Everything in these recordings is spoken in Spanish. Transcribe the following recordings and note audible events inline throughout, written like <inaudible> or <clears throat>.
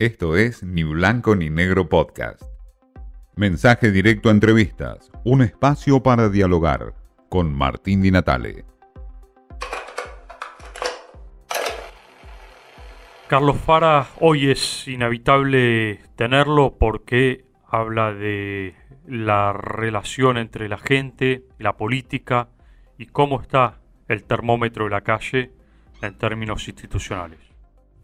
Esto es Ni Blanco ni Negro Podcast. Mensaje directo a entrevistas, un espacio para dialogar con Martín Di Natale. Carlos Fara hoy es inevitable tenerlo porque habla de la relación entre la gente la política y cómo está el termómetro de la calle en términos institucionales.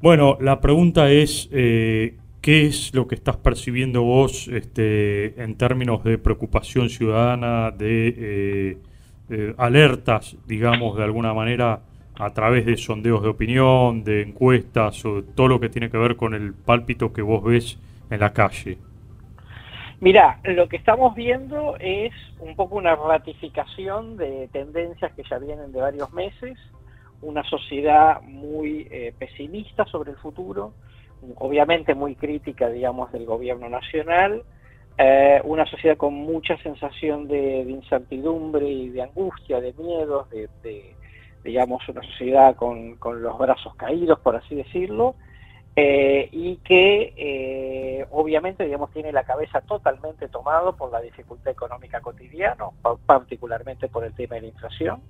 Bueno, la pregunta es, eh, ¿qué es lo que estás percibiendo vos este, en términos de preocupación ciudadana, de eh, eh, alertas, digamos, de alguna manera, a través de sondeos de opinión, de encuestas, o todo lo que tiene que ver con el pálpito que vos ves en la calle? Mira, lo que estamos viendo es un poco una ratificación de tendencias que ya vienen de varios meses, una sociedad muy eh, pesimista sobre el futuro, obviamente muy crítica, digamos, del gobierno nacional, eh, una sociedad con mucha sensación de, incertidumbre y de angustia, de miedos, de, digamos, una sociedad con, los brazos caídos, por así decirlo, eh, y que obviamente, digamos, tiene la cabeza totalmente tomado por la dificultad económica cotidiana, particularmente por el tema de la inflación.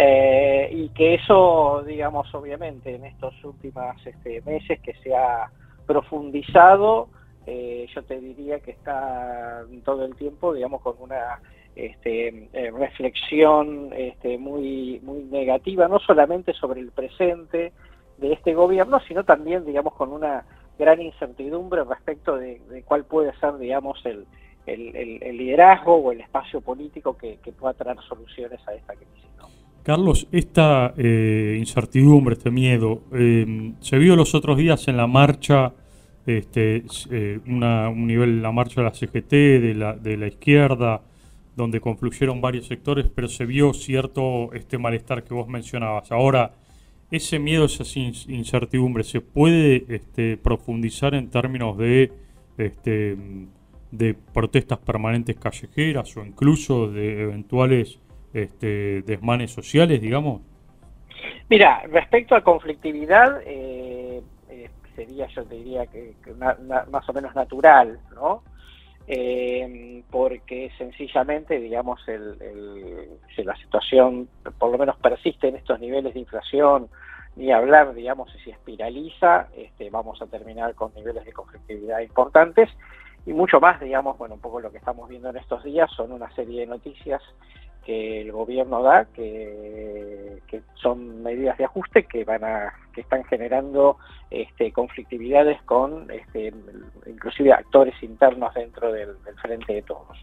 Eh, y que eso, digamos, obviamente en estos últimos este, meses que se ha profundizado, eh, yo te diría que está todo el tiempo, digamos, con una este, eh, reflexión este, muy, muy negativa, no solamente sobre el presente de este gobierno, sino también, digamos, con una gran incertidumbre respecto de, cuál puede ser, digamos, el, el, liderazgo o el espacio político que, pueda traer soluciones a esta crisis. Carlos, esta eh, incertidumbre, este miedo, eh, se vio los otros días en la marcha, este, eh, un nivel, la marcha de la CGT, de la, de la izquierda, donde confluyeron varios sectores, pero se vio cierto este malestar que vos mencionabas. Ahora, ese miedo, esa incertidumbre, ¿se puede este, profundizar en términos de, este, de protestas permanentes callejeras o incluso de eventuales este, desmanes sociales, digamos? Mira, respecto a conflictividad, eh, eh, sería, yo diría que, más o menos natural, ¿no? Eh, porque sencillamente, digamos, si la situación por lo menos persiste en estos niveles de inflación, ni hablar, digamos, si se espiraliza, este, vamos a terminar con niveles de conflictividad importantes y mucho más, digamos, bueno, un poco lo que estamos viendo en estos días son una serie de noticias que el gobierno da, que, son medidas de ajuste que van a, que están generando este, conflictividades con este, inclusive actores internos dentro del, frente de todos.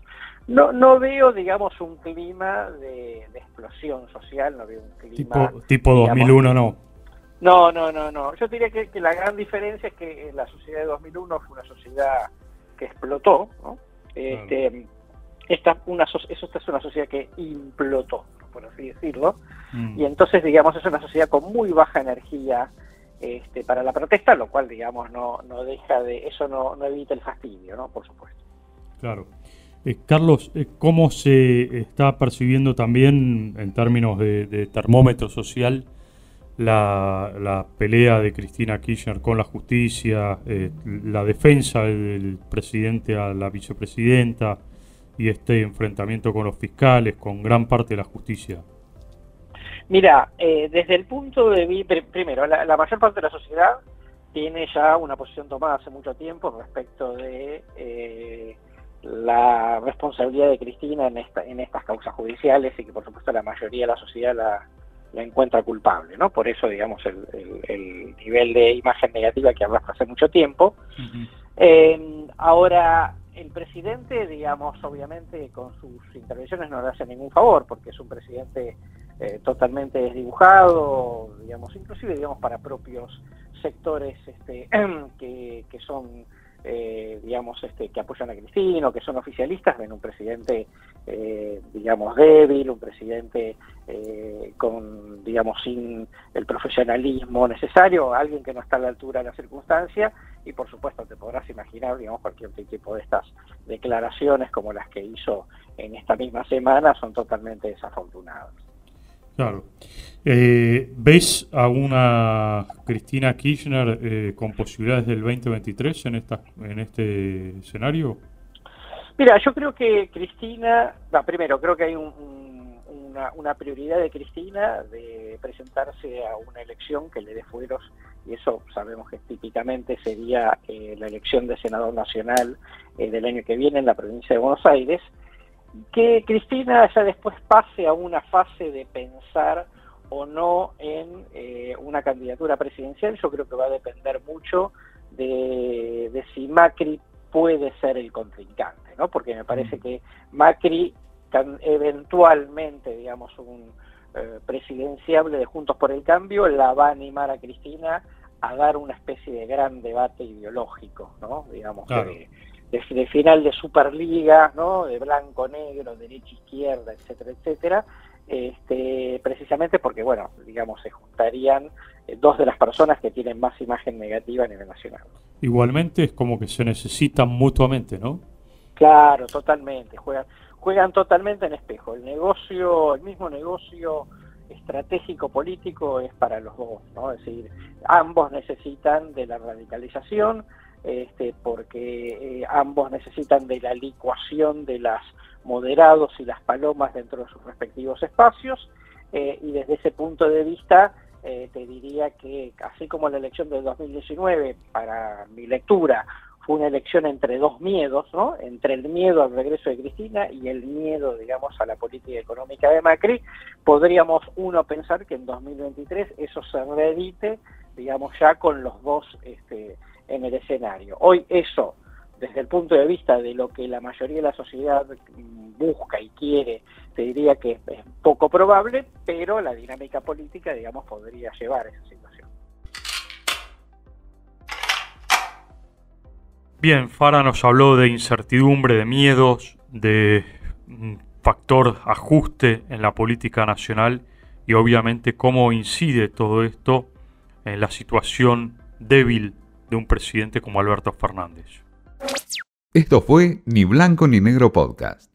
No, no veo, digamos, un clima de, explosión social, no veo un clima... Tipo, tipo 2001, no. No, no, no, no. Yo diría que, la gran diferencia es que la sociedad de 2001 fue una sociedad que explotó, ¿no? Este, esta, una, eso esta es una sociedad que implotó, por así decirlo, mm. y entonces, digamos, es una sociedad con muy baja energía este, para la protesta, lo cual, digamos, no, no deja de, eso no, no evita el fastidio, ¿no? Por supuesto. Claro. Eh, Carlos, eh, ¿cómo se está percibiendo también en términos de, termómetro social la, la, pelea de Cristina Kirchner con la justicia, eh, la defensa del presidente a la vicepresidenta? Y este enfrentamiento con los fiscales, con gran parte de la justicia? Mira, eh, desde el punto de vista, primero, la, mayor parte de la sociedad tiene ya una posición tomada hace mucho tiempo respecto de eh, la responsabilidad de Cristina en, esta, en estas causas judiciales y que por supuesto la mayoría de la sociedad la, encuentra culpable, ¿no? Por eso, digamos, el, nivel de imagen negativa que arrastra hace mucho tiempo. Eh, ahora, el presidente, digamos, obviamente con sus intervenciones no le hace ningún favor, porque es un presidente eh, totalmente desdibujado, digamos, inclusive, digamos, para propios sectores este, <clears throat> que, que son eh, digamos, este, que apoyan a Cristina o que son oficialistas, ven un presidente, eh, digamos, débil, un presidente eh, con, digamos, sin el profesionalismo necesario, alguien que no está a la altura de la circunstancia, y por supuesto te podrás imaginar, digamos, cualquier tipo de estas declaraciones como las que hizo en esta misma semana son totalmente desafortunadas. Claro. Eh, ¿Ves a una Cristina Kirchner eh, con posibilidades del 2023 en, esta, en este escenario? Mira, yo creo que Cristina, primero, creo que hay una, prioridad de Cristina de presentarse a una elección que le dé fueros, y eso sabemos que típicamente sería eh, la elección de senador nacional del año que viene en la provincia de Buenos Aires, que Cristina ya después pase a una fase de pensar o no en eh, una candidatura presidencial, yo creo que va a depender mucho de, si Macri puede ser el contrincante, ¿no? Porque me parece mm. que Macri eventualmente, digamos, un eh, presidenciable de Juntos por el Cambio la va a animar a Cristina a dar una especie de gran debate ideológico, ¿no? Digamos, de, de, final de Superliga, ¿no? De blanco-negro, derecha-izquierda, etcétera, etcétera, este, precisamente porque, bueno, digamos, se juntarían eh, dos de las personas que tienen más imagen negativa a nivel nacional. Igualmente es como que se necesitan mutuamente, ¿no? Claro, totalmente, juegan, juegan totalmente en espejo. El negocio, el mismo negocio estratégico político es para los dos, ¿no? Es decir, ambos necesitan de la radicalización, este, porque eh, ambos necesitan de la licuación de las moderados y las palomas dentro de sus respectivos espacios, eh, y desde ese punto de vista eh, te diría que así como la elección del 2019, para mi lectura, fue una elección entre dos miedos, ¿no? entre el miedo al regreso de Cristina y el miedo, digamos, a la política económica de Macri, podríamos uno pensar que en 2023 eso se reedite, digamos, ya con los dos este, en el escenario. Hoy eso, desde el punto de vista de lo que la mayoría de la sociedad busca y quiere, te diría que es poco probable, pero la dinámica política, digamos, podría llevar a esa situación. Bien, Fara nos habló de incertidumbre, de miedos, de factor ajuste en la política nacional y obviamente cómo incide todo esto en la situación débil de un presidente como Alberto Fernández. Esto fue Ni Blanco ni Negro Podcast.